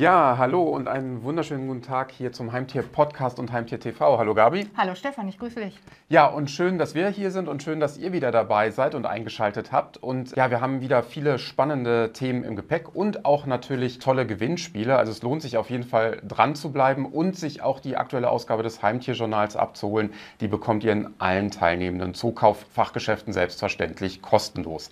Ja, hallo und einen wunderschönen guten Tag hier zum Heimtier Podcast und Heimtier TV. Hallo Gabi. Hallo Stefan, ich grüße dich. Ja, und schön, dass wir hier sind und schön, dass ihr wieder dabei seid und eingeschaltet habt. Und ja, wir haben wieder viele spannende Themen im Gepäck und auch natürlich tolle Gewinnspiele. Also es lohnt sich auf jeden Fall dran zu bleiben und sich auch die aktuelle Ausgabe des Heimtierjournals abzuholen. Die bekommt ihr in allen teilnehmenden Zukauffachgeschäften selbstverständlich kostenlos.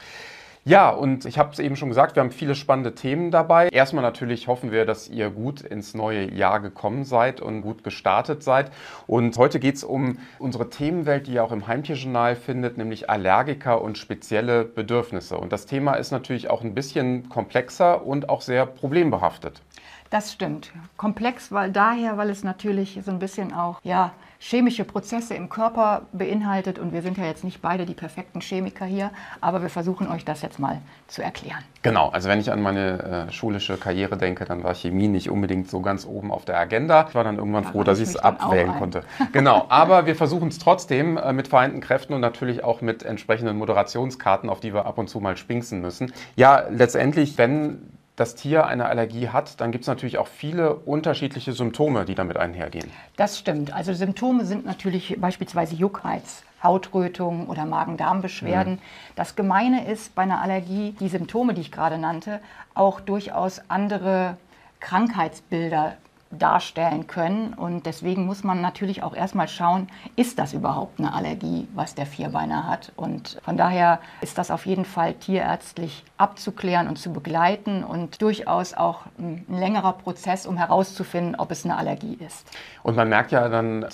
Ja, und ich habe es eben schon gesagt, wir haben viele spannende Themen dabei. Erstmal natürlich hoffen wir, dass ihr gut ins neue Jahr gekommen seid und gut gestartet seid. Und heute geht es um unsere Themenwelt, die ihr auch im Heimtierjournal findet, nämlich Allergiker und spezielle Bedürfnisse. Und das Thema ist natürlich auch ein bisschen komplexer und auch sehr problembehaftet. Das stimmt. Komplex, weil daher, weil es natürlich so ein bisschen auch, ja, chemische Prozesse im Körper beinhaltet. Und wir sind ja jetzt nicht beide die perfekten Chemiker hier, aber wir versuchen euch das jetzt mal zu erklären. Genau, also wenn ich an meine äh, schulische Karriere denke, dann war Chemie nicht unbedingt so ganz oben auf der Agenda. Ich war dann irgendwann da froh, dass ich es abwählen konnte. Genau, aber wir versuchen es trotzdem äh, mit vereinten Kräften und natürlich auch mit entsprechenden Moderationskarten, auf die wir ab und zu mal spinksen müssen. Ja, letztendlich, wenn das Tier eine Allergie hat, dann gibt es natürlich auch viele unterschiedliche Symptome, die damit einhergehen. Das stimmt. Also Symptome sind natürlich beispielsweise Juckreiz, Hautrötung oder Magen-Darm-Beschwerden. Mhm. Das Gemeine ist bei einer Allergie, die Symptome, die ich gerade nannte, auch durchaus andere Krankheitsbilder darstellen können. Und deswegen muss man natürlich auch erstmal schauen, ist das überhaupt eine Allergie, was der Vierbeiner hat. Und von daher ist das auf jeden Fall tierärztlich abzuklären und zu begleiten und durchaus auch ein längerer Prozess, um herauszufinden, ob es eine Allergie ist. Und man merkt ja dann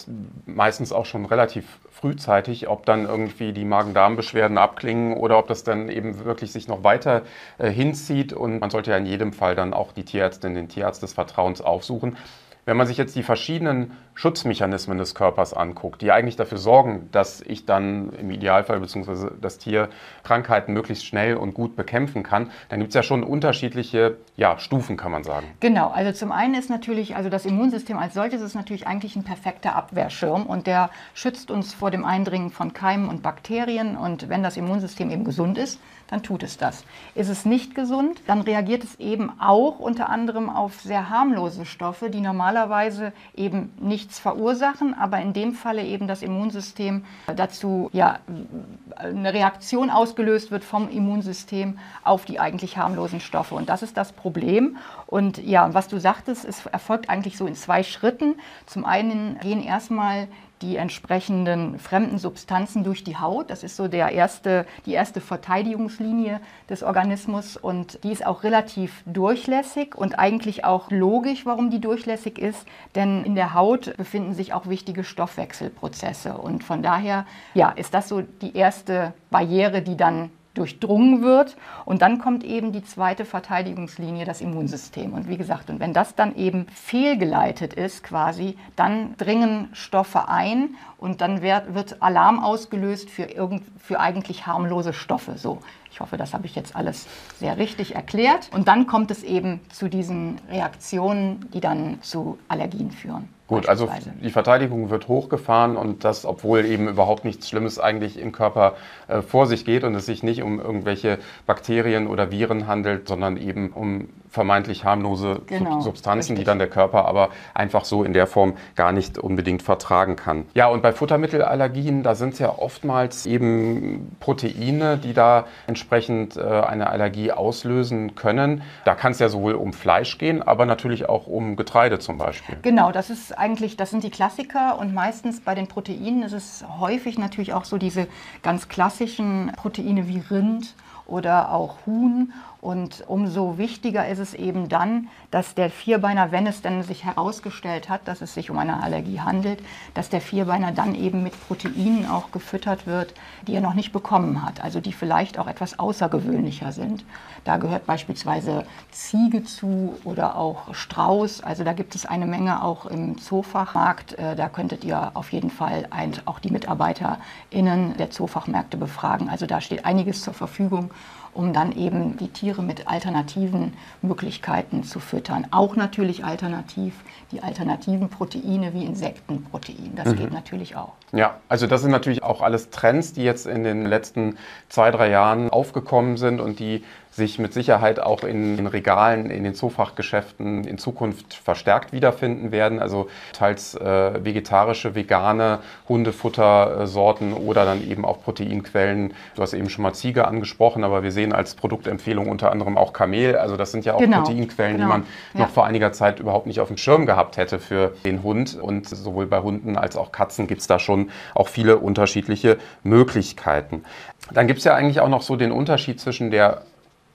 meistens auch schon relativ frühzeitig, ob dann irgendwie die Magen-Darm-Beschwerden abklingen oder ob das dann eben wirklich sich noch weiter äh, hinzieht. Und man sollte ja in jedem Fall dann auch die Tierärztin, den Tierarzt des Vertrauens aufsuchen. Wenn man sich jetzt die verschiedenen Schutzmechanismen des Körpers anguckt, die eigentlich dafür sorgen, dass ich dann im Idealfall bzw. das Tier Krankheiten möglichst schnell und gut bekämpfen kann, dann gibt es ja schon unterschiedliche ja, Stufen, kann man sagen. Genau, also zum einen ist natürlich, also das Immunsystem als solches ist natürlich eigentlich ein perfekter Abwehrschirm und der schützt uns vor dem Eindringen von Keimen und Bakterien und wenn das Immunsystem eben gesund ist, dann tut es das. Ist es nicht gesund, dann reagiert es eben auch unter anderem auf sehr harmlose Stoffe, die normalerweise eben nichts verursachen, aber in dem Falle eben das Immunsystem dazu ja eine Reaktion ausgelöst wird vom Immunsystem auf die eigentlich harmlosen Stoffe. Und das ist das Problem. Und ja, was du sagtest, es erfolgt eigentlich so in zwei Schritten. Zum einen gehen erstmal die entsprechenden fremden Substanzen durch die Haut. Das ist so der erste, die erste Verteidigungslinie des Organismus und die ist auch relativ durchlässig und eigentlich auch logisch, warum die durchlässig ist, denn in der Haut befinden sich auch wichtige Stoffwechselprozesse und von daher ja, ist das so die erste Barriere, die dann durchdrungen wird. Und dann kommt eben die zweite Verteidigungslinie, das Immunsystem. Und wie gesagt, und wenn das dann eben fehlgeleitet ist quasi, dann dringen Stoffe ein und dann wird, wird Alarm ausgelöst für, irgend, für eigentlich harmlose Stoffe. So, ich hoffe, das habe ich jetzt alles sehr richtig erklärt. Und dann kommt es eben zu diesen Reaktionen, die dann zu Allergien führen. Gut, also die Verteidigung wird hochgefahren und das, obwohl eben überhaupt nichts Schlimmes eigentlich im Körper äh, vor sich geht und es sich nicht um irgendwelche Bakterien oder Viren handelt, sondern eben um vermeintlich harmlose genau, Substanzen, richtig. die dann der Körper aber einfach so in der Form gar nicht unbedingt vertragen kann. Ja, und bei Futtermittelallergien, da sind es ja oftmals eben Proteine, die da entsprechend äh, eine Allergie auslösen können. Da kann es ja sowohl um Fleisch gehen, aber natürlich auch um Getreide zum Beispiel. Genau, das ist eigentlich, das sind die Klassiker und meistens bei den Proteinen ist es häufig natürlich auch so diese ganz klassischen Proteine wie Rind oder auch Huhn. Und umso wichtiger ist es eben dann, dass der Vierbeiner, wenn es denn sich herausgestellt hat, dass es sich um eine Allergie handelt, dass der Vierbeiner dann eben mit Proteinen auch gefüttert wird, die er noch nicht bekommen hat, also die vielleicht auch etwas außergewöhnlicher sind. Da gehört beispielsweise Ziege zu oder auch Strauß. Also da gibt es eine Menge auch im Zoofachmarkt. Äh, da könntet ihr auf jeden Fall auch die MitarbeiterInnen der Zoofachmärkte befragen. Also da steht einiges zur Verfügung um dann eben die Tiere mit alternativen Möglichkeiten zu füttern. Auch natürlich alternativ die alternativen Proteine wie Insektenprotein. Das mhm. geht natürlich auch. Ja, also das sind natürlich auch alles Trends, die jetzt in den letzten zwei, drei Jahren aufgekommen sind und die sich mit Sicherheit auch in den Regalen, in den Zoofachgeschäften in Zukunft verstärkt wiederfinden werden. Also teils äh, vegetarische, vegane Hundefuttersorten oder dann eben auch Proteinquellen. Du hast eben schon mal Ziege angesprochen, aber wir sehen als Produktempfehlung unter anderem auch Kamel. Also das sind ja auch genau, Proteinquellen, genau. die man ja. noch vor einiger Zeit überhaupt nicht auf dem Schirm gehabt hätte für den Hund. Und sowohl bei Hunden als auch Katzen gibt es da schon auch viele unterschiedliche Möglichkeiten. Dann gibt es ja eigentlich auch noch so den Unterschied zwischen der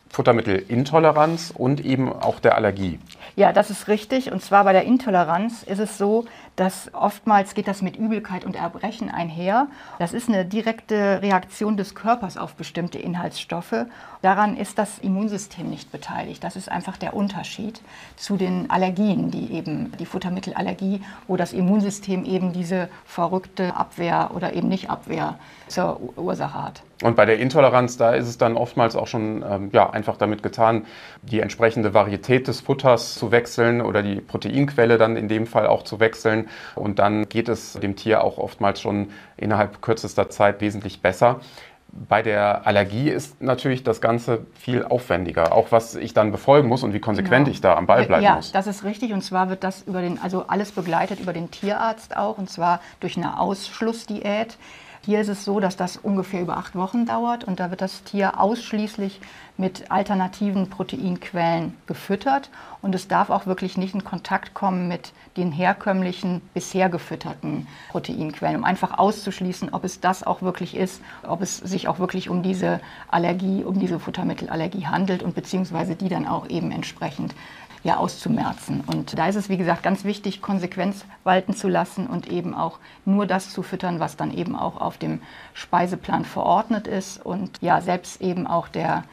Futtermittelintoleranz und eben auch der Allergie. Ja, das ist richtig. Und zwar bei der Intoleranz ist es so, dass oftmals geht das mit Übelkeit und Erbrechen einher. Das ist eine direkte Reaktion des Körpers auf bestimmte Inhaltsstoffe. Daran ist das Immunsystem nicht beteiligt. Das ist einfach der Unterschied zu den Allergien, die eben die Futtermittelallergie, wo das Immunsystem eben diese verrückte Abwehr oder eben nicht Abwehr zur Ursache hat. Und bei der Intoleranz, da ist es dann oftmals auch schon ähm, ja, einfach damit getan, die entsprechende Varietät des Futters zu wechseln oder die Proteinquelle dann in dem Fall auch zu wechseln. Und dann geht es dem Tier auch oftmals schon innerhalb kürzester Zeit wesentlich besser. Bei der Allergie ist natürlich das Ganze viel aufwendiger, auch was ich dann befolgen muss und wie konsequent genau. ich da am Ball bleiben ja, muss. Ja, das ist richtig. Und zwar wird das über den, also alles begleitet über den Tierarzt auch, und zwar durch eine Ausschlussdiät. Hier ist es so, dass das ungefähr über acht Wochen dauert und da wird das Tier ausschließlich mit alternativen Proteinquellen gefüttert und es darf auch wirklich nicht in Kontakt kommen mit den herkömmlichen, bisher gefütterten Proteinquellen, um einfach auszuschließen, ob es das auch wirklich ist, ob es sich auch wirklich um diese Allergie, um diese Futtermittelallergie handelt und beziehungsweise die dann auch eben entsprechend ja, auszumerzen. Und da ist es, wie gesagt, ganz wichtig, Konsequenz walten zu lassen und eben auch nur das zu füttern, was dann eben auch auf dem Speiseplan verordnet ist und ja, selbst eben auch der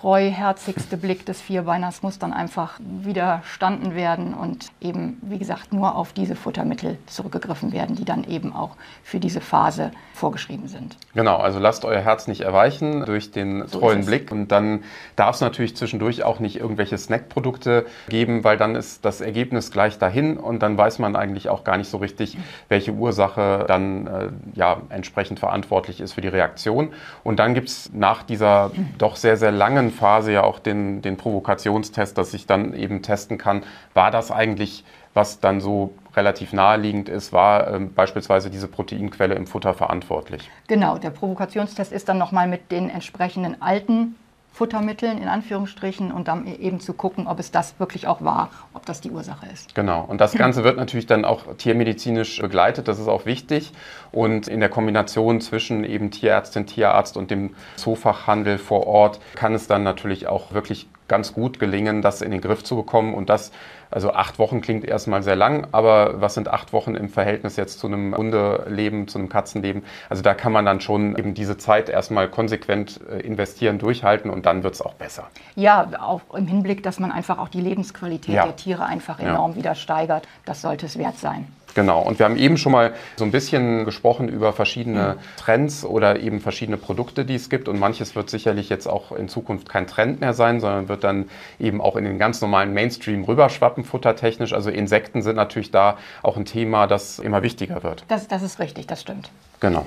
treuherzigste Blick des Vierbeiners muss dann einfach widerstanden werden und eben, wie gesagt, nur auf diese Futtermittel zurückgegriffen werden, die dann eben auch für diese Phase vorgeschrieben sind. Genau, also lasst euer Herz nicht erweichen durch den so treuen Blick und dann darf es natürlich zwischendurch auch nicht irgendwelche Snackprodukte geben, weil dann ist das Ergebnis gleich dahin und dann weiß man eigentlich auch gar nicht so richtig, welche Ursache dann äh, ja entsprechend verantwortlich ist für die Reaktion. Und dann gibt es nach dieser doch sehr, sehr langen langen Phase ja auch den, den Provokationstest, dass ich dann eben testen kann, war das eigentlich, was dann so relativ naheliegend ist, war ähm, beispielsweise diese Proteinquelle im Futter verantwortlich. Genau, der Provokationstest ist dann nochmal mit den entsprechenden alten Futtermitteln in Anführungsstrichen und dann eben zu gucken, ob es das wirklich auch war, ob das die Ursache ist. Genau. Und das Ganze wird natürlich dann auch tiermedizinisch begleitet. Das ist auch wichtig. Und in der Kombination zwischen eben Tierärztin, Tierarzt und dem Zoofachhandel vor Ort kann es dann natürlich auch wirklich ganz gut gelingen, das in den Griff zu bekommen und das also acht Wochen klingt erstmal sehr lang, aber was sind acht Wochen im Verhältnis jetzt zu einem Hundeleben, zu einem Katzenleben? Also da kann man dann schon eben diese Zeit erstmal konsequent äh, investieren, durchhalten und dann wird es auch besser. Ja, auch im Hinblick, dass man einfach auch die Lebensqualität ja. der Tiere einfach enorm ja. wieder steigert. Das sollte es wert sein. Genau, und wir haben eben schon mal so ein bisschen gesprochen über verschiedene Trends oder eben verschiedene Produkte, die es gibt. Und manches wird sicherlich jetzt auch in Zukunft kein Trend mehr sein, sondern wird dann eben auch in den ganz normalen Mainstream rüberschwappen, futtertechnisch. Also Insekten sind natürlich da auch ein Thema, das immer wichtiger wird. Das, das ist richtig, das stimmt. Genau.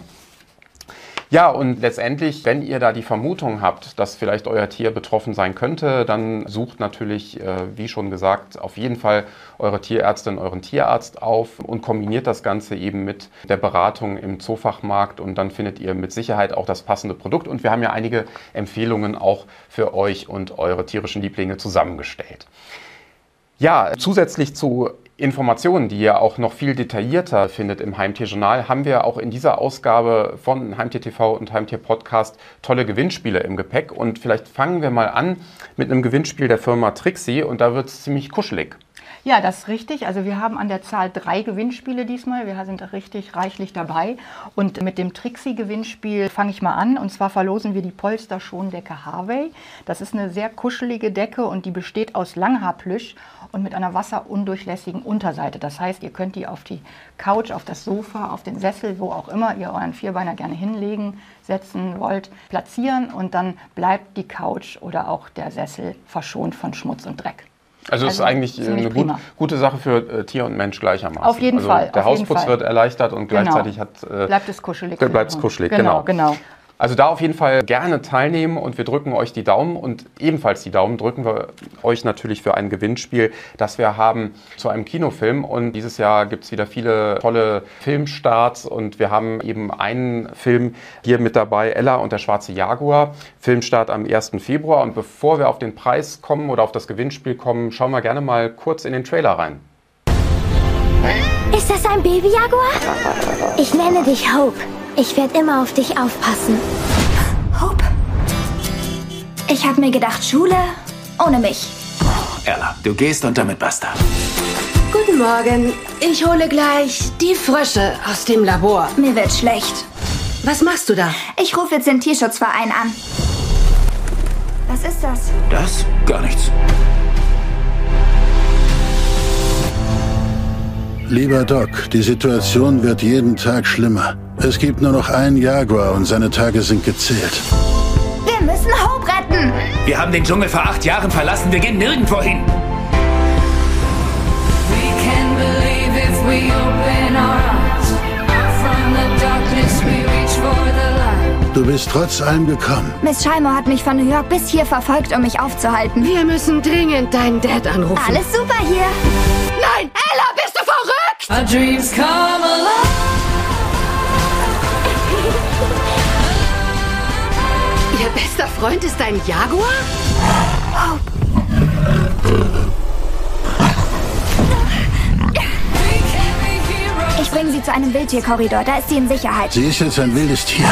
Ja, und letztendlich, wenn ihr da die Vermutung habt, dass vielleicht euer Tier betroffen sein könnte, dann sucht natürlich, äh, wie schon gesagt, auf jeden Fall eure Tierärztin, euren Tierarzt auf und kombiniert das Ganze eben mit der Beratung im Zoofachmarkt und dann findet ihr mit Sicherheit auch das passende Produkt. Und wir haben ja einige Empfehlungen auch für euch und eure tierischen Lieblinge zusammengestellt. Ja, zusätzlich zu Informationen, die ihr auch noch viel detaillierter findet im Heimtierjournal, haben wir auch in dieser Ausgabe von Heimtier TV und Heimtier Podcast tolle Gewinnspiele im Gepäck. Und vielleicht fangen wir mal an mit einem Gewinnspiel der Firma Trixie und da wird es ziemlich kuschelig. Ja, das ist richtig. Also wir haben an der Zahl drei Gewinnspiele diesmal. Wir sind richtig reichlich dabei. Und mit dem Trixie-Gewinnspiel fange ich mal an. Und zwar verlosen wir die Polster-Schondecke Harvey. Das ist eine sehr kuschelige Decke und die besteht aus Langhaarplüsch und mit einer wasserundurchlässigen Unterseite. Das heißt, ihr könnt die auf die Couch, auf das Sofa, auf den Sessel, wo auch immer ihr euren Vierbeiner gerne hinlegen, setzen wollt, platzieren und dann bleibt die Couch oder auch der Sessel verschont von Schmutz und Dreck. Also, es also ist eigentlich äh, eine gut, gute Sache für äh, Tier und Mensch gleichermaßen. Auf jeden also Fall. Der Hausputz wird erleichtert und genau. gleichzeitig hat, äh, bleibt es kuschelig. Bleibt es kuschelig, genau. genau. genau. Also da auf jeden Fall gerne teilnehmen und wir drücken euch die Daumen und ebenfalls die Daumen drücken wir euch natürlich für ein Gewinnspiel, das wir haben zu einem Kinofilm. Und dieses Jahr gibt es wieder viele tolle Filmstarts und wir haben eben einen Film hier mit dabei, Ella und der schwarze Jaguar. Filmstart am 1. Februar. Und bevor wir auf den Preis kommen oder auf das Gewinnspiel kommen, schauen wir gerne mal kurz in den Trailer rein. Ist das ein Baby-Jaguar? Ich nenne dich Hope. Ich werde immer auf dich aufpassen. Hope. Ich habe mir gedacht, Schule ohne mich. Ella, du gehst und damit basta. Guten Morgen. Ich hole gleich die Frösche aus dem Labor. Mir wird schlecht. Was machst du da? Ich rufe jetzt den Tierschutzverein an. Was ist das? Das? Gar nichts. Lieber Doc, die Situation wird jeden Tag schlimmer. Es gibt nur noch einen Jaguar und seine Tage sind gezählt. Wir müssen Hope retten. Wir haben den Dschungel vor acht Jahren verlassen. Wir gehen nirgendwo hin. Du bist trotz allem gekommen. Miss Scheimo hat mich von New York bis hier verfolgt, um mich aufzuhalten. Wir müssen dringend deinen Dad anrufen. Alles super hier. Nein, Ella, bist du verrückt? Our dreams come alive. Ihr bester Freund ist ein Jaguar? Ich bringe sie zu einem Wildtierkorridor. Da ist sie in Sicherheit. Sie ist jetzt ein wildes Tier.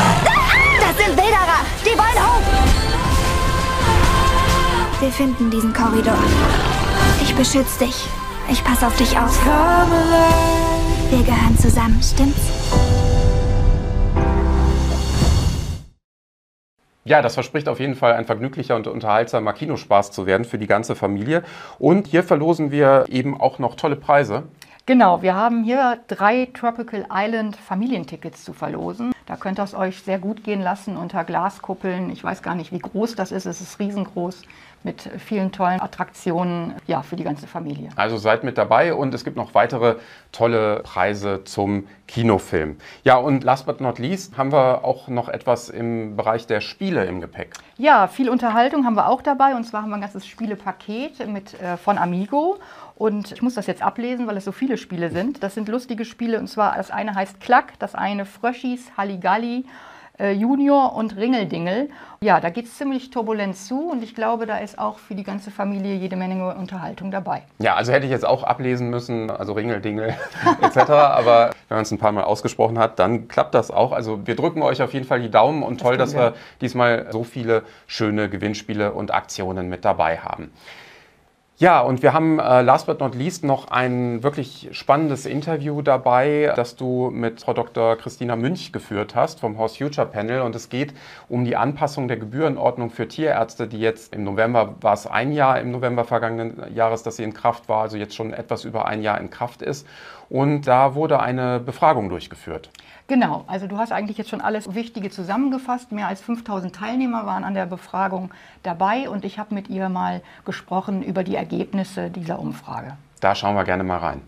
Das sind Wilderer. Die wollen Hope. Wir finden diesen Korridor. Ich beschütze dich. Ich passe auf dich auf. Wir gehören zusammen, stimmt's? Ja, das verspricht auf jeden Fall ein vergnüglicher und unterhaltsamer Kinospaß zu werden für die ganze Familie. Und hier verlosen wir eben auch noch tolle Preise. Genau, wir haben hier drei Tropical Island Familientickets zu verlosen. Da könnt ihr es euch sehr gut gehen lassen unter Glaskuppeln. Ich weiß gar nicht, wie groß das ist. Es ist riesengroß mit vielen tollen Attraktionen ja, für die ganze Familie. Also seid mit dabei und es gibt noch weitere tolle Preise zum Kinofilm. Ja, und last but not least haben wir auch noch etwas im Bereich der Spiele im Gepäck. Ja, viel Unterhaltung haben wir auch dabei und zwar haben wir ein ganzes Spielepaket mit, äh, von Amigo. Und ich muss das jetzt ablesen, weil es so viele Spiele sind. Das sind lustige Spiele und zwar das eine heißt Klack, das eine Fröschis, Halligalli, äh, Junior und Ringeldingel. Ja, da geht es ziemlich turbulent zu und ich glaube, da ist auch für die ganze Familie jede Menge Unterhaltung dabei. Ja, also hätte ich jetzt auch ablesen müssen, also Ringeldingel etc. Aber wenn man es ein paar Mal ausgesprochen hat, dann klappt das auch. Also wir drücken euch auf jeden Fall die Daumen und Das toll, dass wir. wir diesmal so viele schöne Gewinnspiele und Aktionen mit dabei haben. Ja, und wir haben äh, last but not least noch ein wirklich spannendes Interview dabei, das du mit Frau Dr. Christina Münch geführt hast vom Horse Future Panel. Und es geht um die Anpassung der Gebührenordnung für Tierärzte, die jetzt im November, war es ein Jahr im November vergangenen Jahres, dass sie in Kraft war, also jetzt schon etwas über ein Jahr in Kraft ist. Und da wurde eine Befragung durchgeführt. Genau, also du hast eigentlich jetzt schon alles Wichtige zusammengefasst. Mehr als 5000 Teilnehmer waren an der Befragung dabei und ich habe mit ihr mal gesprochen über die Ergebnisse dieser Umfrage. Da schauen wir gerne mal rein.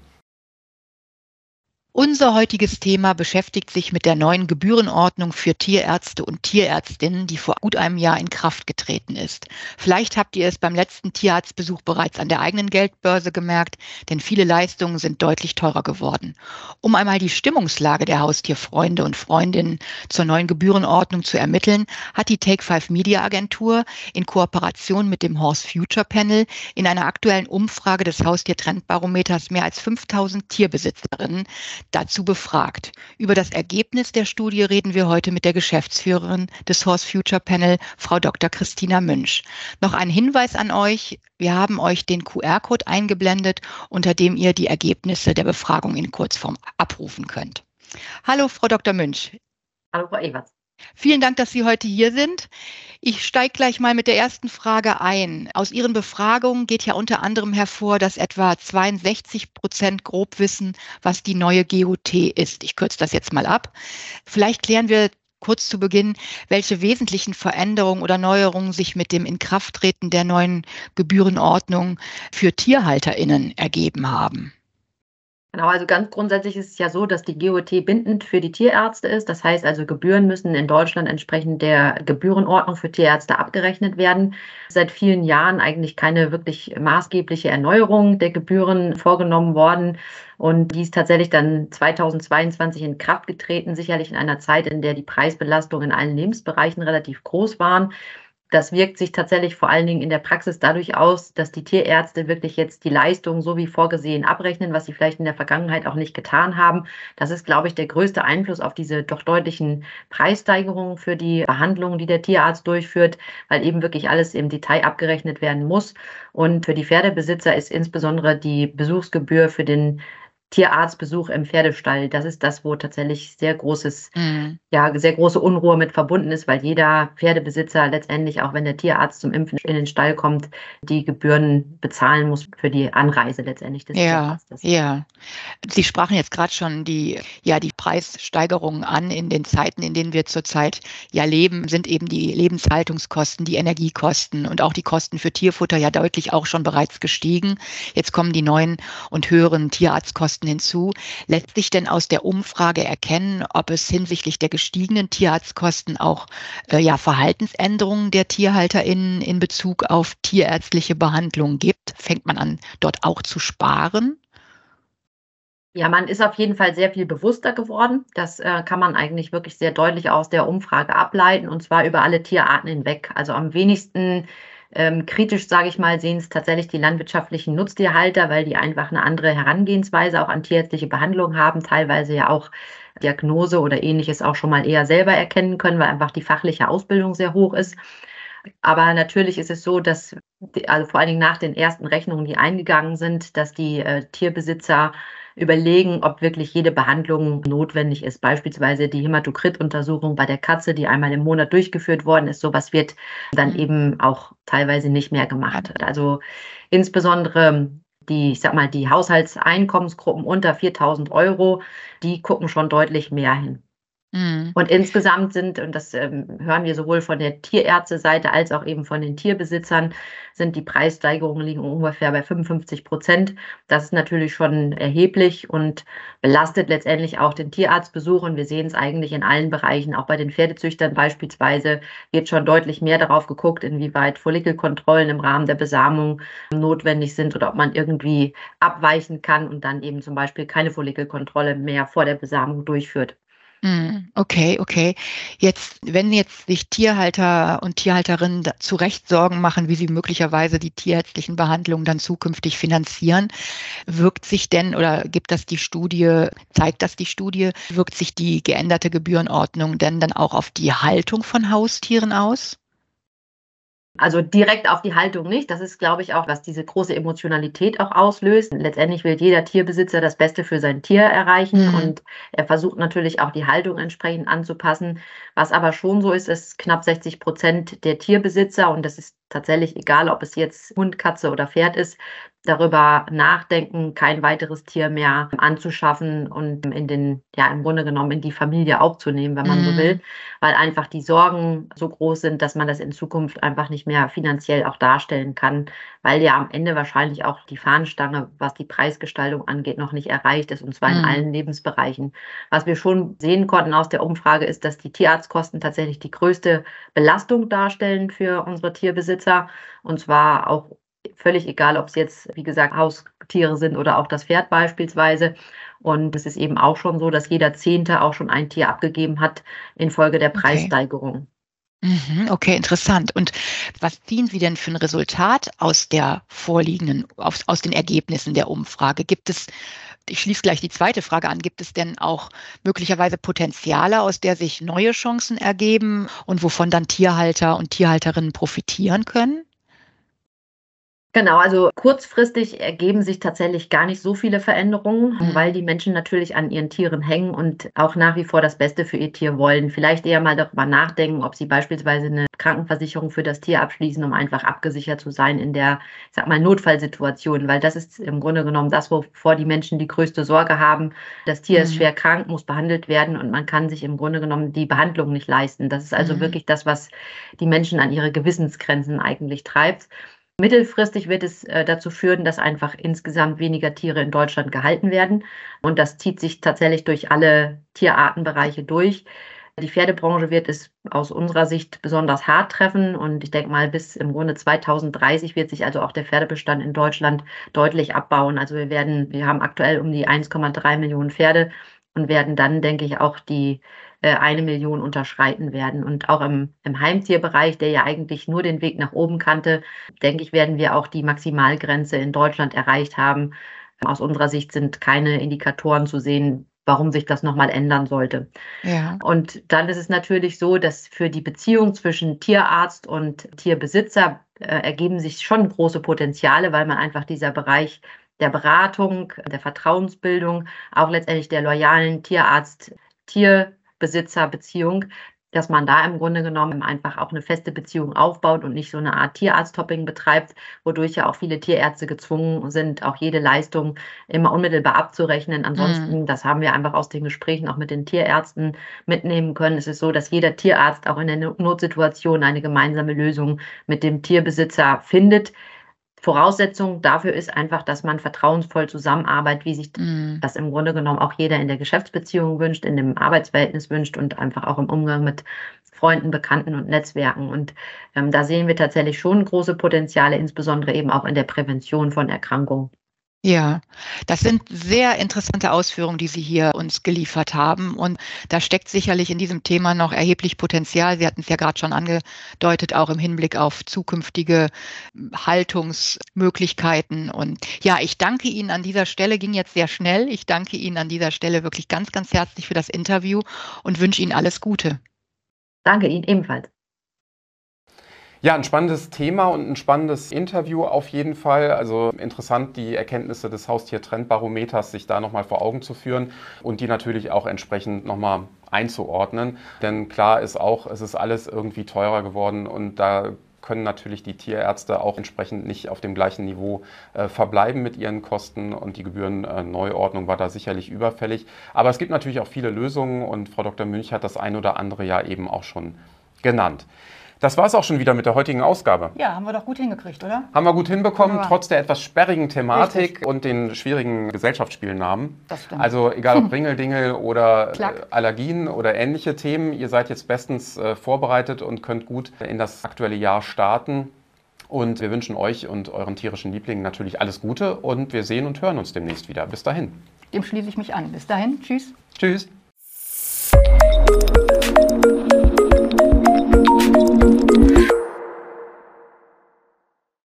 Unser heutiges Thema beschäftigt sich mit der neuen Gebührenordnung für Tierärzte und Tierärztinnen, die vor gut einem Jahr in Kraft getreten ist. Vielleicht habt ihr es beim letzten Tierarztbesuch bereits an der eigenen Geldbörse gemerkt, denn viele Leistungen sind deutlich teurer geworden. Um einmal die Stimmungslage der Haustierfreunde und Freundinnen zur neuen Gebührenordnung zu ermitteln, hat die Take Five Media Agentur in Kooperation mit dem Horse Future Panel in einer aktuellen Umfrage des Haustiertrendbarometers mehr als 5000 Tierbesitzerinnen dazu befragt. Über das Ergebnis der Studie reden wir heute mit der Geschäftsführerin des Horse Future Panel, Frau Dr. Christina Münch. Noch ein Hinweis an euch. Wir haben euch den QR-Code eingeblendet, unter dem ihr die Ergebnisse der Befragung in Kurzform abrufen könnt. Hallo, Frau Dr. Münch. Hallo, Frau Evers. Vielen Dank, dass Sie heute hier sind. Ich steige gleich mal mit der ersten Frage ein. Aus Ihren Befragungen geht ja unter anderem hervor, dass etwa 62 Prozent grob wissen, was die neue GOT ist. Ich kürze das jetzt mal ab. Vielleicht klären wir kurz zu Beginn, welche wesentlichen Veränderungen oder Neuerungen sich mit dem Inkrafttreten der neuen Gebührenordnung für TierhalterInnen ergeben haben. Genau, also ganz grundsätzlich ist es ja so, dass die GOT bindend für die Tierärzte ist. Das heißt also, Gebühren müssen in Deutschland entsprechend der Gebührenordnung für Tierärzte abgerechnet werden. Seit vielen Jahren eigentlich keine wirklich maßgebliche Erneuerung der Gebühren vorgenommen worden. Und die ist tatsächlich dann 2022 in Kraft getreten, sicherlich in einer Zeit, in der die Preisbelastungen in allen Lebensbereichen relativ groß waren. Das wirkt sich tatsächlich vor allen Dingen in der Praxis dadurch aus, dass die Tierärzte wirklich jetzt die Leistung so wie vorgesehen abrechnen, was sie vielleicht in der Vergangenheit auch nicht getan haben. Das ist, glaube ich, der größte Einfluss auf diese doch deutlichen Preissteigerungen für die Behandlungen, die der Tierarzt durchführt, weil eben wirklich alles im Detail abgerechnet werden muss. Und für die Pferdebesitzer ist insbesondere die Besuchsgebühr für den Tierarztbesuch im Pferdestall. Das ist das, wo tatsächlich sehr großes, mhm. ja, sehr große Unruhe mit verbunden ist, weil jeder Pferdebesitzer letztendlich, auch wenn der Tierarzt zum Impfen in den Stall kommt, die Gebühren bezahlen muss für die Anreise letztendlich des ja, Tierarztes. Ja, Sie sprachen jetzt gerade schon die, ja, die Preissteigerungen an. In den Zeiten, in denen wir zurzeit ja leben, sind eben die Lebenshaltungskosten, die Energiekosten und auch die Kosten für Tierfutter ja deutlich auch schon bereits gestiegen. Jetzt kommen die neuen und höheren Tierarztkosten Kosten hinzu. Lässt sich denn aus der Umfrage erkennen, ob es hinsichtlich der gestiegenen Tierarztkosten auch äh, ja, Verhaltensänderungen der TierhalterInnen in Bezug auf tierärztliche Behandlung gibt? Fängt man an, dort auch zu sparen? Ja, man ist auf jeden Fall sehr viel bewusster geworden. Das äh, kann man eigentlich wirklich sehr deutlich aus der Umfrage ableiten und zwar über alle Tierarten hinweg. Also am wenigsten ähm, kritisch, sage ich mal, sehen es tatsächlich die landwirtschaftlichen Nutztierhalter, weil die einfach eine andere Herangehensweise auch an tierärztliche Behandlung haben, teilweise ja auch Diagnose oder ähnliches auch schon mal eher selber erkennen können, weil einfach die fachliche Ausbildung sehr hoch ist. Aber natürlich ist es so, dass also vor allen Dingen nach den ersten Rechnungen, die eingegangen sind, dass die äh, Tierbesitzer überlegen, ob wirklich jede Behandlung notwendig ist. Beispielsweise die Hämatokrit-Untersuchung bei der Katze, die einmal im Monat durchgeführt worden ist. Sowas wird dann mhm. eben auch teilweise nicht mehr gemacht. Also insbesondere die, ich sag mal, die Haushaltseinkommensgruppen unter 4000 Euro, die gucken schon deutlich mehr hin. Mhm. Und insgesamt sind, und das ähm, hören wir sowohl von der Tierärzteseite als auch eben von den Tierbesitzern, sind die Preissteigerungen liegen ungefähr bei 55 Prozent. Das ist natürlich schon erheblich und belastet letztendlich auch den Tierarztbesuch. Und wir sehen es eigentlich in allen Bereichen, auch bei den Pferdezüchtern beispielsweise, wird schon deutlich mehr darauf geguckt, inwieweit Follikelkontrollen im Rahmen der Besamung notwendig sind oder ob man irgendwie abweichen kann und dann eben zum Beispiel keine Follikelkontrolle mehr vor der Besamung durchführt. Mhm. Okay, okay. Jetzt, wenn jetzt sich Tierhalter und Tierhalterinnen zu Recht Sorgen machen, wie sie möglicherweise die tierärztlichen Behandlungen dann zukünftig finanzieren, wirkt sich denn oder gibt das die Studie, zeigt das die Studie, wirkt sich die geänderte Gebührenordnung denn dann auch auf die Haltung von Haustieren aus? Also direkt auf die Haltung nicht. Das ist, glaube ich, auch, was diese große Emotionalität auch auslöst. Letztendlich will jeder Tierbesitzer das Beste für sein Tier erreichen mhm. und er versucht natürlich auch die Haltung entsprechend anzupassen. Was aber schon so ist, ist knapp 60 Prozent der Tierbesitzer und das ist tatsächlich egal, ob es jetzt Hund, Katze oder Pferd ist, darüber nachdenken, kein weiteres Tier mehr anzuschaffen und in den, ja, im Grunde genommen in die Familie aufzunehmen, wenn man mm. so will, weil einfach die Sorgen so groß sind, dass man das in Zukunft einfach nicht mehr finanziell auch darstellen kann, weil ja am Ende wahrscheinlich auch die Fahnenstange, was die Preisgestaltung angeht, noch nicht erreicht ist und zwar mm. in mhm. allen Lebensbereichen. Was wir schon sehen konnten aus der Umfrage ist, dass die Tierarztkosten tatsächlich die größte Belastung darstellen für unsere Tierbesitzer und zwar auch völlig egal, ob es jetzt, wie gesagt, Haustiere sind oder auch das Pferd beispielsweise. Und es ist eben auch schon so, dass jeder Zehnte auch schon ein Tier abgegeben hat infolge der Preissteigerung. Mhm, okay, interessant. Und was ziehen Sie denn für ein Resultat aus der vorliegenden, aus, aus den Ergebnissen der Umfrage? Gibt es, ich schließe gleich die zweite Frage an, gibt es denn auch möglicherweise Potenziale, aus der sich neue Chancen ergeben und wovon dann Tierhalter und Tierhalterinnen profitieren können? Genau, also kurzfristig ergeben sich tatsächlich gar nicht so viele Veränderungen, mhm. weil die Menschen natürlich an ihren Tieren hängen und auch nach wie vor das Beste für ihr Tier wollen. Vielleicht eher mal darüber nachdenken, ob sie beispielsweise eine Krankenversicherung für das Tier abschließen, um einfach abgesichert zu sein in der, ich sag mal, Notfallsituation, weil das ist im Grunde genommen das, wovor die Menschen die größte Sorge haben. Das Tier mhm. ist schwer krank, muss behandelt werden und man kann sich im Grunde genommen die Behandlung nicht leisten. Das ist also mhm. wirklich das, was die Menschen an ihre Gewissensgrenzen eigentlich treibt. Mittelfristig wird es äh, dazu führen, dass einfach insgesamt weniger Tiere in Deutschland gehalten werden. Und das zieht sich tatsächlich durch alle Tierartenbereiche durch. Die Pferdebranche wird es aus unserer Sicht besonders hart treffen und ich denke mal, bis im Grunde 2030 wird sich also auch der Pferdebestand in Deutschland deutlich abbauen. Also wir werden, wir haben aktuell um die 1,3 Millionen Pferde und werden dann, denke ich, auch die eine Million unterschreiten werden. Und auch im, im Heimtierbereich, der ja eigentlich nur den Weg nach oben kannte, denke ich, werden wir auch die Maximalgrenze in Deutschland erreicht haben. Aus unserer Sicht sind keine Indikatoren zu sehen, warum sich das nochmal ändern sollte. Ja. Und dann ist es natürlich so, dass für die Beziehung zwischen Tierarzt und Tierbesitzer äh, ergeben sich schon große Potenziale, weil man einfach dieser Bereich der Beratung, der Vertrauensbildung, auch letztendlich der loyalen Tierarzt-Tier-Besitzer-Beziehung dass man da im Grunde genommen einfach auch eine feste Beziehung aufbaut und nicht so eine Art Tierarzt-Topping betreibt, wodurch ja auch viele Tierärzte gezwungen sind, auch jede Leistung immer unmittelbar abzurechnen. Ansonsten, mhm. das haben wir einfach aus den Gesprächen auch mit den Tierärzten mitnehmen können. Es ist so, dass jeder Tierarzt auch in der Notsituation eine gemeinsame Lösung mit dem Tierbesitzer findet. Voraussetzung dafür ist einfach, dass man vertrauensvoll zusammenarbeitet, wie sich mm. das im Grunde genommen auch jeder in der Geschäftsbeziehung wünscht, in dem Arbeitsverhältnis wünscht und einfach auch im Umgang mit Freunden, Bekannten und Netzwerken. Und ähm, da sehen wir tatsächlich schon große Potenziale, insbesondere eben auch in der Prävention von Erkrankungen. Ja, das sind sehr interessante Ausführungen, die Sie hier uns geliefert haben. Und da steckt sicherlich in diesem Thema noch erheblich Potenzial. Sie hatten es ja gerade schon angedeutet, auch im Hinblick auf zukünftige Haltungsmöglichkeiten. Und ja, ich danke Ihnen an dieser Stelle, ging jetzt sehr schnell. Ich danke Ihnen an dieser Stelle wirklich ganz, ganz herzlich für das Interview und wünsche Ihnen alles Gute. Danke Ihnen ebenfalls. Ja, ein spannendes Thema und ein spannendes Interview auf jeden Fall. Also interessant, die Erkenntnisse des Haustier-Trendbarometers sich da nochmal vor Augen zu führen und die natürlich auch entsprechend nochmal einzuordnen. Denn klar ist auch, es ist alles irgendwie teurer geworden und da können natürlich die Tierärzte auch entsprechend nicht auf dem gleichen Niveau äh, verbleiben mit ihren Kosten und die Gebührenneuordnung war da sicherlich überfällig. Aber es gibt natürlich auch viele Lösungen und Frau Dr. Münch hat das ein oder andere ja eben auch schon genannt. Das war es auch schon wieder mit der heutigen Ausgabe. Ja, haben wir doch gut hingekriegt, oder? Haben wir gut hinbekommen, Wunderbar. trotz der etwas sperrigen Thematik Richtig. und den schwierigen Gesellschaftsspielnamen. Das stimmt. Also egal ob Ringeldingel oder äh, Allergien oder ähnliche Themen, ihr seid jetzt bestens äh, vorbereitet und könnt gut in das aktuelle Jahr starten. Und wir wünschen euch und euren tierischen Lieblingen natürlich alles Gute und wir sehen und hören uns demnächst wieder. Bis dahin. Dem schließe ich mich an. Bis dahin. Tschüss. Tschüss.